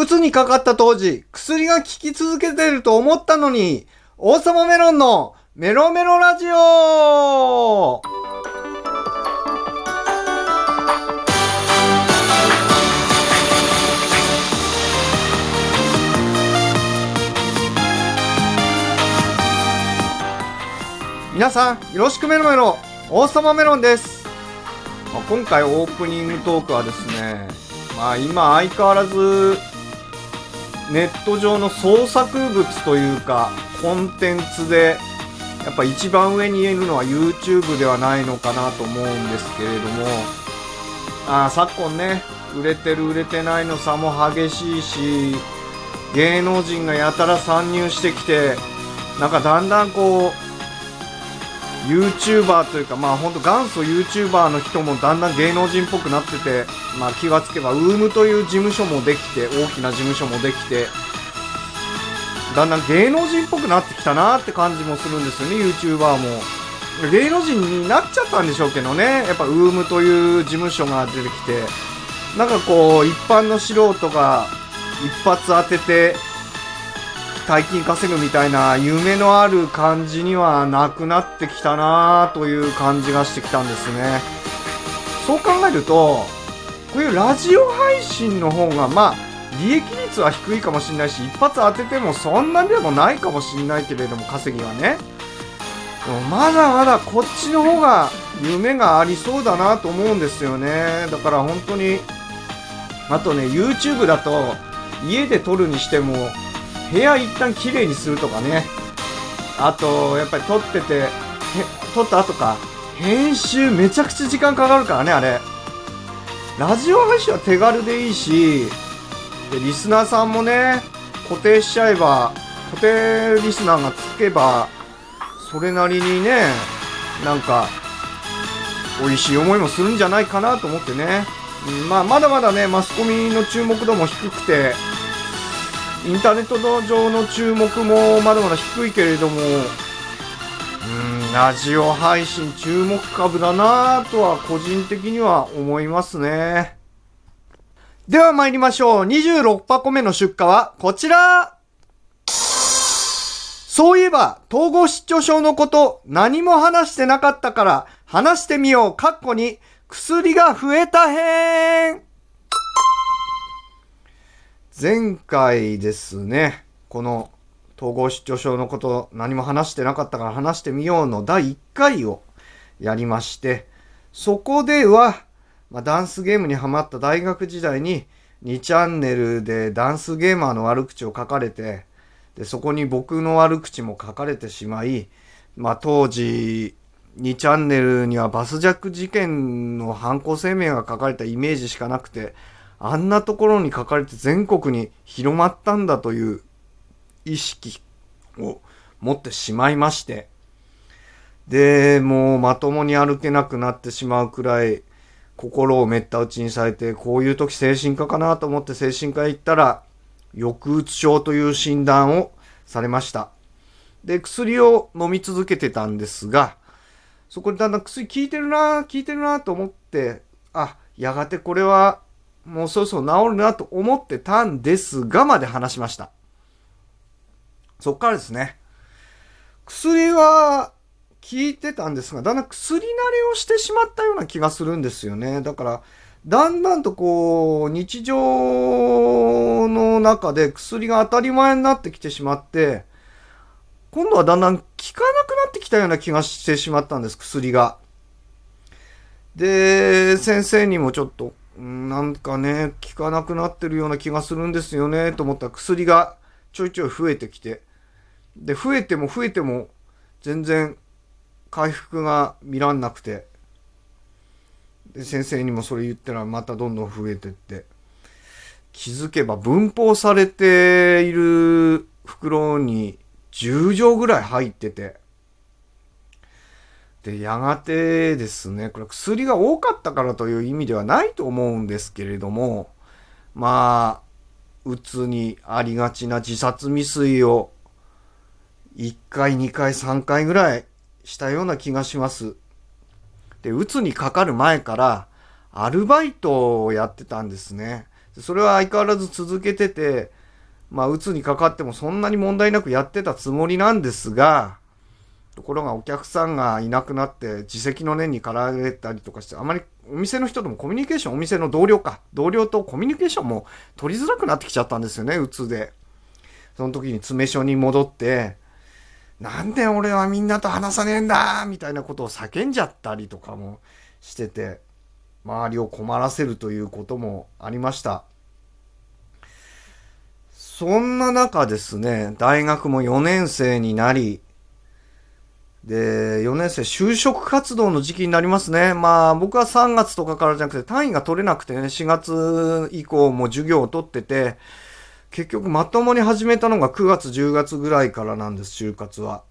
うつにかかった当時、薬が効き続けてると思ったのに、王様メロンのメロメロラジオ皆さん、よろしくメロメロ、王様メロンです。まあ今回オープニングトークはですね、まあ今相変わらずネット上の創作物というかコンテンツでやっぱ一番上に言えるのは YouTube ではないのかなと思うんですけれども。ああ昨今ね売れてる売れてないの差も激しいし芸能人がやたら参入してきてなんかだんだんこう YouTuber というかまあほんと元祖 YouTuber の人もだんだん芸能人っぽくなっててまあ気がつけば UM という事務所もできて大きな事務所もできてだんだん芸能人っぽくなってきたなって感じもするんですよね YouTuber も。芸能人になっちゃったんでしょうけどねやっぱ UM という事務所が出てきてなんかこう一般の素人が一発当てて大金稼ぐみたいな夢のある感じにはなくなってきたなという感じがしてきたんですね。そう考えるとこういうラジオ配信の方がまあ利益率は低いかもしれないし一発当ててもそんなでもないかもしれないけれども稼ぎはね。でもまだまだこっちの方が夢がありそうだなと思うんですよね。だから本当にあとね YouTube だと家で撮るにしても部屋一旦きれいにするとかね。あとやっぱり撮ってて撮った後か。編集めちゃくちゃ時間かかるからねあれ。ラジオ配信は手軽でいいしでリスナーさんもね固定しちゃえば固定リスナーがつけばそれなりにねなんか美味しい思いもするんじゃないかなと思ってね、まあ、まだまだねマスコミの注目度も低くてインターネット上の注目もまだまだ低いけれどもうんラジオ配信注目株だなぁとは個人的には思いますね。では参りましょう。26箱目の出荷はこちら。そういえば、統合失調症のこと、何も話してなかったから、話してみよう、かっこに、薬が増えた編前回ですね、この、統合失調症のこと、何も話してなかったから話してみようの第1回をやりまして、そこでは、まあ、ダンスゲームにハマった大学時代に、2チャンネルでダンスゲーマーの悪口を書かれて、でそこに僕の悪口も書かれてしまい、まあ、当時2チャンネルにはバスジャック事件の犯行声明が書かれたイメージしかなくてあんなところに書かれて全国に広まったんだという意識を持ってしまいましてでもうまともに歩けなくなってしまうくらい心をめった打ちにされてこういう時精神科かなと思って精神科へ行ったら抑うつ症という診断をされました。で、薬を飲み続けてたんですが、そこでだんだん薬効いてるな、効いてるなと思って、あ、やがてこれはもうそろそろ治るなと思ってたんですがまで話しました。そっからですね、薬は効いてたんですが、だんだん薬慣れをしてしまったような気がするんですよね。だから、だんだんとこう、日常の中で薬が当たり前になってきてしまって、今度はだんだん効かなくなってきたような気がしてしまったんです、薬が。で、先生にもちょっと、なんかね、効かなくなってるような気がするんですよね、と思ったら薬がちょいちょい増えてきて。で、増えても増えても、全然回復が見らんなくて。で先生にもそれ言ったらまたどんどん増えてって気づけば分包されている袋に10錠ぐらい入っててでやがてですねこれ薬が多かったからという意味ではないと思うんですけれどもまあうつにありがちな自殺未遂を1回2回3回ぐらいしたような気がします。で、うつにかかる前から、アルバイトをやってたんですね。それは相変わらず続けてて、まあ、うつにかかってもそんなに問題なくやってたつもりなんですが、ところがお客さんがいなくなって自責の念に駆られたりとかしてあまりお店の人ともコミュニケーションお店の同僚か。同僚とコミュニケーションも取りづらくなってきちゃったんですよねうつで。その時に詰め所に戻ってなんで俺はみんなと話さねえんだみたいなことを叫んじゃったりとかもしてて周りを困らせるということもありました。そんな中ですね大学も4年生になりで、4年生、就職活動の時期になりますね。まあ、僕は3月とかからじゃなくて、単位が取れなくてね、4月以降も授業を取ってて、結局まともに始めたのが9月、10月ぐらいからなんです、就活は。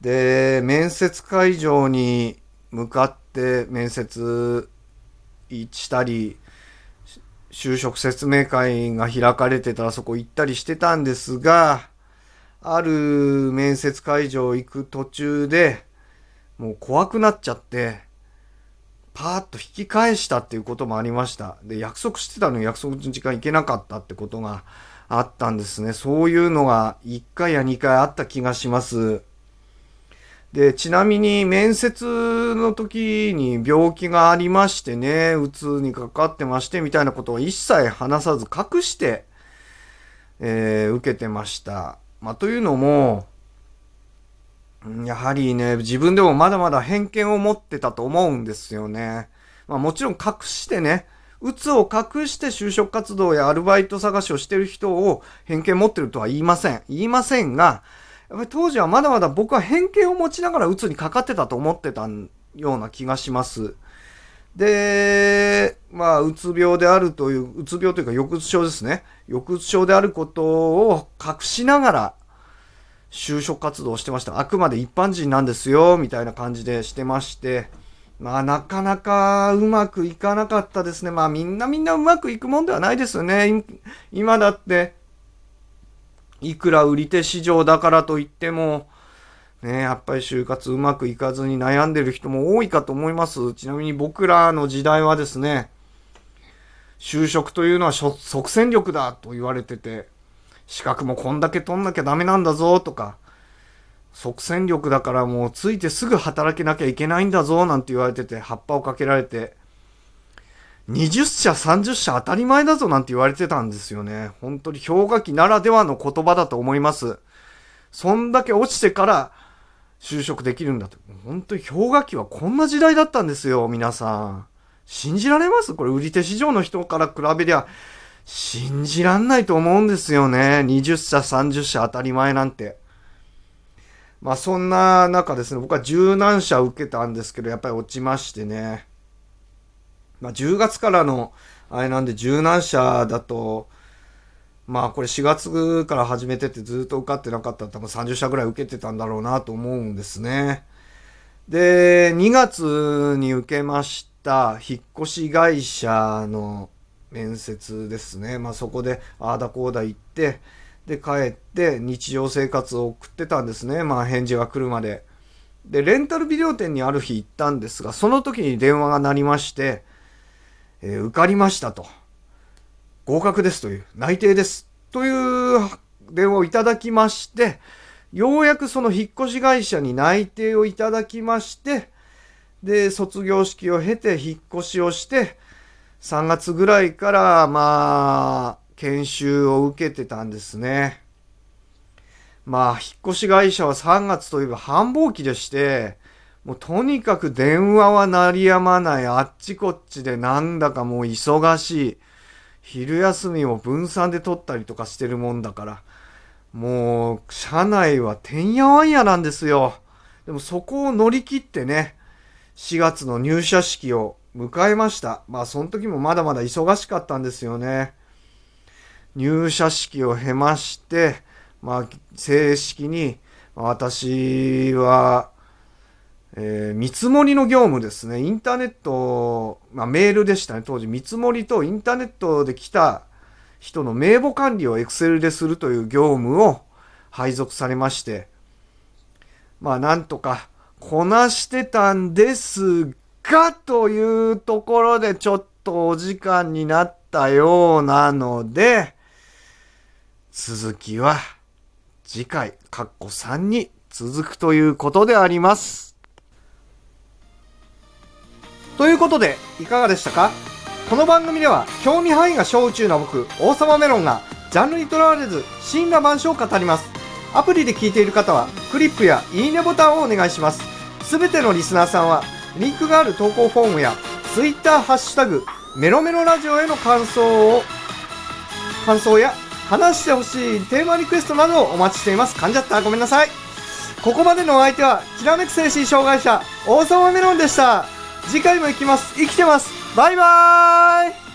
で、面接会場に向かって面接したり、就職説明会が開かれてたらそこ行ったりしてたんですが、ある面接会場行く途中で、もう怖くなっちゃって、パーッと引き返したっていうこともありました。で、約束してたのに約束の時間行けなかったってことがあったんですね。そういうのが1回や2回あった気がします。で、ちなみに面接の時に病気がありましてね、うつにかかってましてみたいなことは一切話さず隠して、えー、受けてました。まあ、というのも、やはりね、自分でもまだまだ偏見を持ってたと思うんですよね。まあ、もちろん隠してね、鬱を隠して就職活動やアルバイト探しをしてる人を偏見持ってるとは言いません。言いませんが、やっぱり当時はまだまだ僕は偏見を持ちながら鬱にかかってたと思ってたような気がします。で、まあ、うつ病であるという、うつ病というか抑うつ症ですね。抑うつ症であることを隠しながら、就職活動をしてました。あくまで一般人なんですよ、みたいな感じでしてまして、まあ、なかなかうまくいかなかったですね。まあ、みんなみんなうまくいくもんではないですよね。今だって、いくら売り手市場だからといっても、ね、やっぱり就活うまくいかずに悩んでる人も多いかと思います。ちなみに僕らの時代はですね、就職というのは即戦力だと言われてて、資格もこんだけ取んなきゃダメなんだぞとか、即戦力だからもうついてすぐ働けなきゃいけないんだぞなんて言われてて、葉っぱをかけられて、20社、30社当たり前だぞなんて言われてたんですよね。本当に氷河期ならではの言葉だと思います。そんだけ落ちてから就職できるんだと。本当に氷河期はこんな時代だったんですよ、皆さん。信じられます？これ売り手市場の人から比べりゃ、信じらんないと思うんですよね。20社、30社当たり前なんて。まあそんな中ですね、僕は十何社受けたんですけど、やっぱり落ちましてね。まあ10月からの、あれなんで十何社だと、まあこれ4月から始めててずっと受かってなかったら多分30社ぐらい受けてたんだろうなと思うんですね。で、2月に受けました引っ越し会社の面接ですね。まあそこでああだこうだ言って、で帰って日常生活を送ってたんですね。まあ返事が来るまで。で、レンタルビデオ店にある日行ったんですが、その時に電話が鳴りまして、えー、受かりましたと。合格ですという、内定ですという電話をいただきまして、ようやくその引っ越し会社に内定をいただきまして、で、卒業式を経て引っ越しをして、3月ぐらいから、まあ、研修を受けてたんですね。まあ、引っ越し会社は3月といえば繁忙期でして、もうとにかく電話は鳴りやまない、あっちこっちでなんだかもう忙しい。昼休みも分散で取ったりとかしてるもんだから、もう、社内はてんやわんやなんですよ。でもそこを乗り切ってね、4月の入社式を迎えました。まあ、その時もまだまだ忙しかったんですよね。入社式を経まして、まあ、正式に、私は、えー、見積もりの業務ですね。インターネット、まあ、メールでしたね。当時、見積もりとインターネットで来た人の名簿管理を Excel でするという業務を配属されまして、まあ、なんとかこなしてたんですが、というところでちょっとお時間になっったようなので、続きは次回、カッコ3に続くということであります。ということで、いかがでしたか？この番組では、興味範囲が小宇宙な僕、王様メロンが、ジャンルにとらわれず、真羅万象を語ります。アプリで聞いている方は、クリップやいいねボタンをお願いします。すべてのリスナーさんは、リンクがある投稿フォームや、Twitter ハッシュタグ、メロメロラジオへの感想を、感想や話してほしいテーマリクエストなどをお待ちしています。噛んじゃった。ごめんなさい。ここまでのお相手は、きらめく精神障害者、王様メロンでした。次回も行きます。生きてます。バイバーイ